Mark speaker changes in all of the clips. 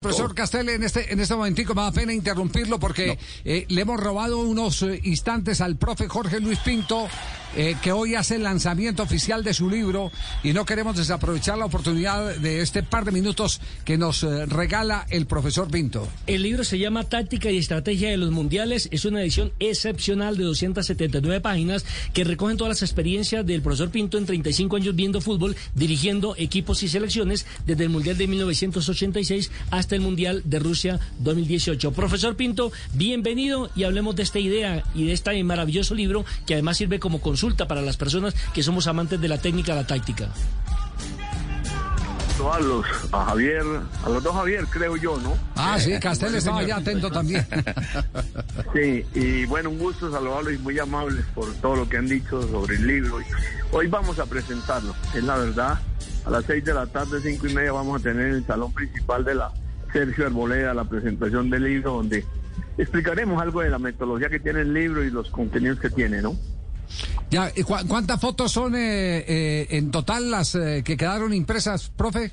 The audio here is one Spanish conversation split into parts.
Speaker 1: Profesor Castel, en este, en este momentico me da pena interrumpirlo porque eh, le hemos robado unos eh, instantes al profe Jorge Luis Pinto, eh, que hoy hace el lanzamiento oficial de su libro y no queremos desaprovechar la oportunidad de este par de minutos que nos regala el profesor Pinto.
Speaker 2: El libro se llama Táctica y Estrategia de los Mundiales. Es una edición excepcional de 279 páginas que recogen todas las experiencias del profesor Pinto en 35 años viendo fútbol, dirigiendo equipos y selecciones desde el Mundial de 1986 hasta el Mundial de Rusia 2018. Profesor Pinto, bienvenido y hablemos de esta idea y de este maravilloso libro que además sirve como consulta para las personas que somos amantes de la técnica, la táctica.
Speaker 3: A los, a Javier, a los dos Javier, creo yo, ¿no?
Speaker 1: Ah, sí, Castel estaba ya atento también.
Speaker 3: Sí, y bueno, un gusto saludarlos y muy amables por todo lo que han dicho sobre el libro. Hoy vamos a presentarlo, es la verdad. A las seis de la tarde, cinco y media, vamos a tener el salón principal de la Sergio Arboleda la presentación del libro donde explicaremos algo de la metodología que tiene el libro y los contenidos que tiene, ¿no?
Speaker 1: Ya, ¿cuántas fotos son eh, eh, en total las eh, que quedaron impresas, profe?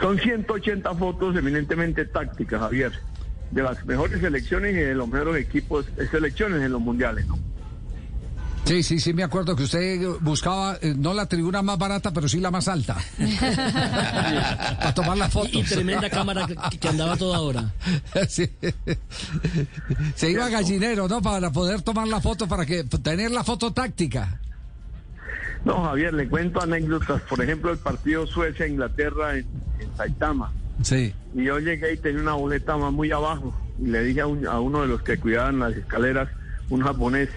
Speaker 3: Son 180 fotos eminentemente tácticas, Javier, de las mejores selecciones y de los mejores equipos, selecciones en los mundiales, ¿no?
Speaker 1: Sí, sí, sí, me acuerdo que usted buscaba eh, no la tribuna más barata, pero sí la más alta. para tomar la foto.
Speaker 2: Y, tremenda cámara que, andaba toda hora.
Speaker 1: Sí. Se iba a gallinero, ¿no? Para poder tomar la foto, para que tener la foto táctica.
Speaker 3: No, Javier, le cuento anécdotas. Por ejemplo, el partido Suecia-Inglaterra en, Saitama.
Speaker 1: Sí.
Speaker 3: Y yo llegué y tenía una boleta más muy abajo. Y le dije a, a uno de los que cuidaban las escaleras, un japonés,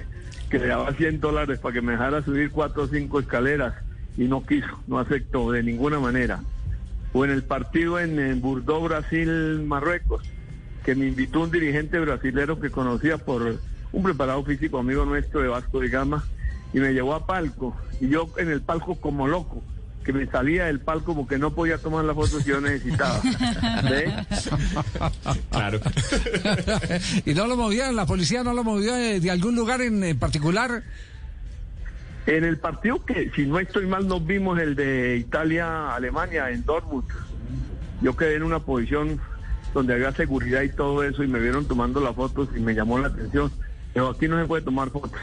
Speaker 3: que le daba 100 dólares para que me dejara subir cuatro o cinco escaleras y no quiso, no aceptó de ninguna manera. O en el partido en, en Brasil, Marruecos, que me invitó un dirigente brasilero que conocía por un preparado físico amigo nuestro de Vasco de Gama y me llevó a palco y yo en el palco como loco que me salía del palco porque no podía tomar la foto que yo necesitaba.
Speaker 1: Claro. ¿Y no lo movían? ¿La policía no lo movió de, algún lugar en, particular?
Speaker 3: En el partido que, si no estoy mal, nos vimos el de Italia-Alemania en Dortmund. Yo quedé en una posición donde había seguridad y todo eso y me vieron tomando las fotos y me llamó la atención. Pero aquí no se puede tomar fotos.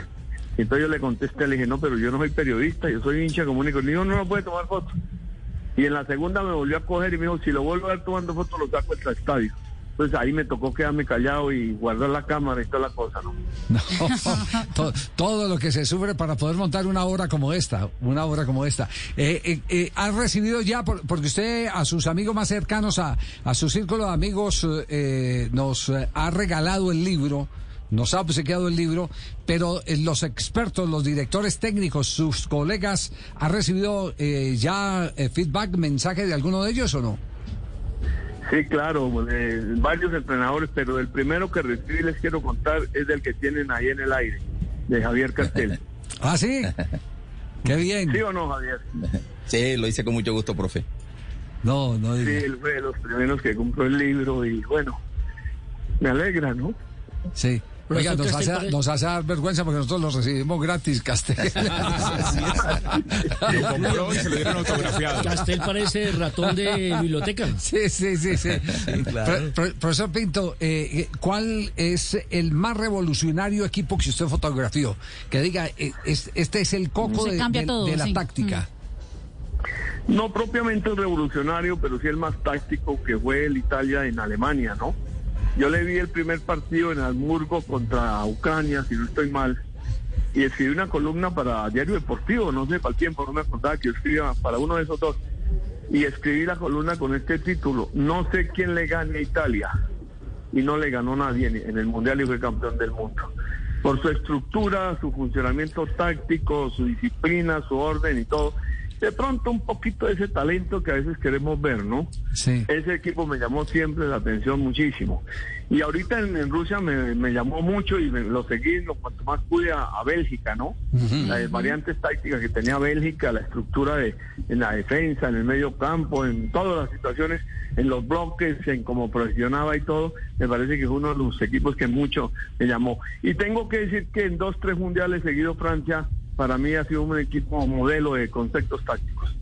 Speaker 3: Entonces yo le contesté, le dije, no, pero yo no soy periodista, yo soy hincha común y dijo, no, no puede tomar fotos. Y en la segunda me volvió a coger y me dijo, si lo vuelvo a ver tomando fotos, lo saco del estadio. Entonces ahí me tocó quedarme callado y guardar la cámara y toda la cosa, ¿no?
Speaker 1: no todo, lo que se sufre para poder montar una obra como esta, una obra como esta. Eh, eh, eh ¿Ha recibido ya, porque usted a sus amigos más cercanos, a, a su círculo de amigos, eh, nos ha regalado el libro? Nos ha obsequiado el libro, pero eh, los expertos, los directores técnicos, sus colegas, ¿ha recibido eh, ya eh, feedback, mensaje de alguno de ellos o no?
Speaker 3: Sí, claro, varios entrenadores, pero el primero que recibí les quiero contar es del que tienen ahí en el aire, de Javier Castel.
Speaker 1: ah, sí. Qué bien.
Speaker 3: ¿Sí o no, Javier?
Speaker 4: Sí, lo hice con mucho gusto, profe.
Speaker 1: No, no.
Speaker 3: Sí, él fue de los primeros que compró el libro y bueno, me alegra, ¿no?
Speaker 1: Sí. Oiga, nos hace, nos hace, dar vergüenza porque nosotros los recibimos gratis, Castel.
Speaker 2: Castel parece ratón de biblioteca.
Speaker 1: Sí, sí, sí. sí. profesor Pinto, eh, ¿cuál es el más revolucionario equipo que usted fotografió? Que diga, eh, este es el coco de, la táctica.
Speaker 3: Mm. No propiamente el revolucionario, pero sí el más táctico que fue el Italia en Alemania, ¿no? Yo le vi el primer partido en Hamburgo contra Ucrania, si no estoy mal, y escribí una columna para Diario Deportivo, no sé para el tiempo, no me acordaba que yo escribía para uno de esos dos. Y escribí la columna con este título, no sé quién le gane a Italia. Y no le ganó nadie en el Mundial y fue campeón del mundo. Por su estructura, su funcionamiento táctico, su disciplina, su orden y todo de pronto un poquito de ese talento que a veces queremos ver, ¿no?
Speaker 1: Sí.
Speaker 3: Ese equipo me llamó siempre la atención muchísimo. Y ahorita en, Rusia me, llamó mucho y lo seguí lo cuanto más pude a, Bélgica, ¿no? Las variantes tácticas que tenía Bélgica, la estructura de en la defensa, en el medio campo, en todas las situaciones, en los bloques, en cómo presionaba y todo, me parece que es uno de los equipos que mucho me llamó. Y tengo que decir que en dos, tres mundiales seguido Francia para mí ha sido un equipo modelo de conceptos tácticos.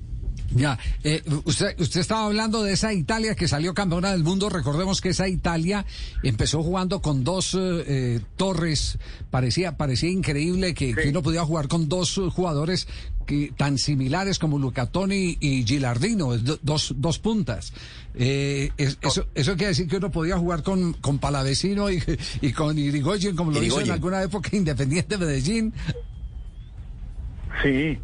Speaker 1: Ya, eh, usted, usted estaba hablando de esa Italia que salió campeona del mundo. Recordemos que esa Italia empezó jugando con dos eh, eh, torres. Parecía, parecía increíble que, que uno podía jugar con dos eh, jugadores que, tan similares como Luca Toni y Gilardino, dos, dos puntas. Eh, es- eso, eso quiere decir que uno podía jugar con, con Palavecino y, y con Irigoyen, como lo hizo en
Speaker 4: Irigoyen.
Speaker 1: alguna época Independiente Medellín.
Speaker 3: Sí,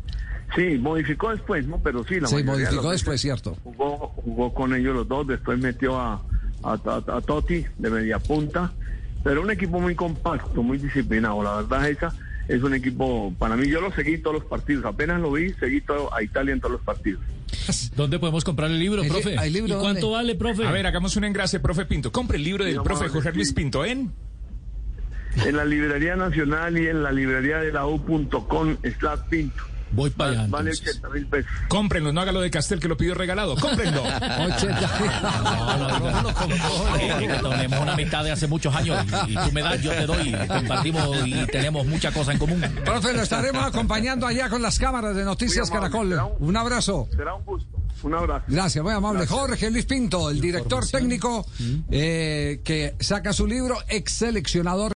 Speaker 3: sí, modificó después, ¿no? Pero sí, la de
Speaker 1: modificó después, cierto.
Speaker 3: Jugó, jugó con ellos los dos, después metió a, a, a- a Totti de media punta, pero un equipo muy compacto, muy disciplinado. La verdad esa es un equipo, para mí yo lo seguí todos los partidos, apenas lo vi, seguí todo a Italia en todos los partidos.
Speaker 5: ¿Dónde podemos comprar el libro, profe?
Speaker 1: ¿hay libro
Speaker 2: ¿Y
Speaker 1: dónde?
Speaker 2: cuánto vale, profe?
Speaker 6: A ver, hagamos un engrase, profe Pinto. Compre el libro del
Speaker 3: No,
Speaker 6: profe Jorge Luis
Speaker 3: sí.
Speaker 6: Pinto en...
Speaker 3: En la librería nacional y en la librería de la U.com slash pinto.
Speaker 5: Voy para allá.
Speaker 3: Vale
Speaker 5: entonces.
Speaker 3: 80 mil pesos.
Speaker 6: Cómprenlo, no haga lo de Castel que lo pidió regalado. Cómprenlo.
Speaker 5: No, no, no, no, no, no, no, Tenemos una amistad de hace muchos años y, y tú me das, yo te doy, compartimos y tenemos muchas cosas en común.
Speaker 1: Profe, lo estaremos acompañando allá con las cámaras de Noticias
Speaker 3: amable,
Speaker 1: Caracol.
Speaker 3: un-
Speaker 1: Un abrazo.
Speaker 3: Será un gusto. Un abrazo.
Speaker 1: Gracias, muy amable. Jorge Luis Pinto, el director técnico eh, que saca su libro, ex seleccionador.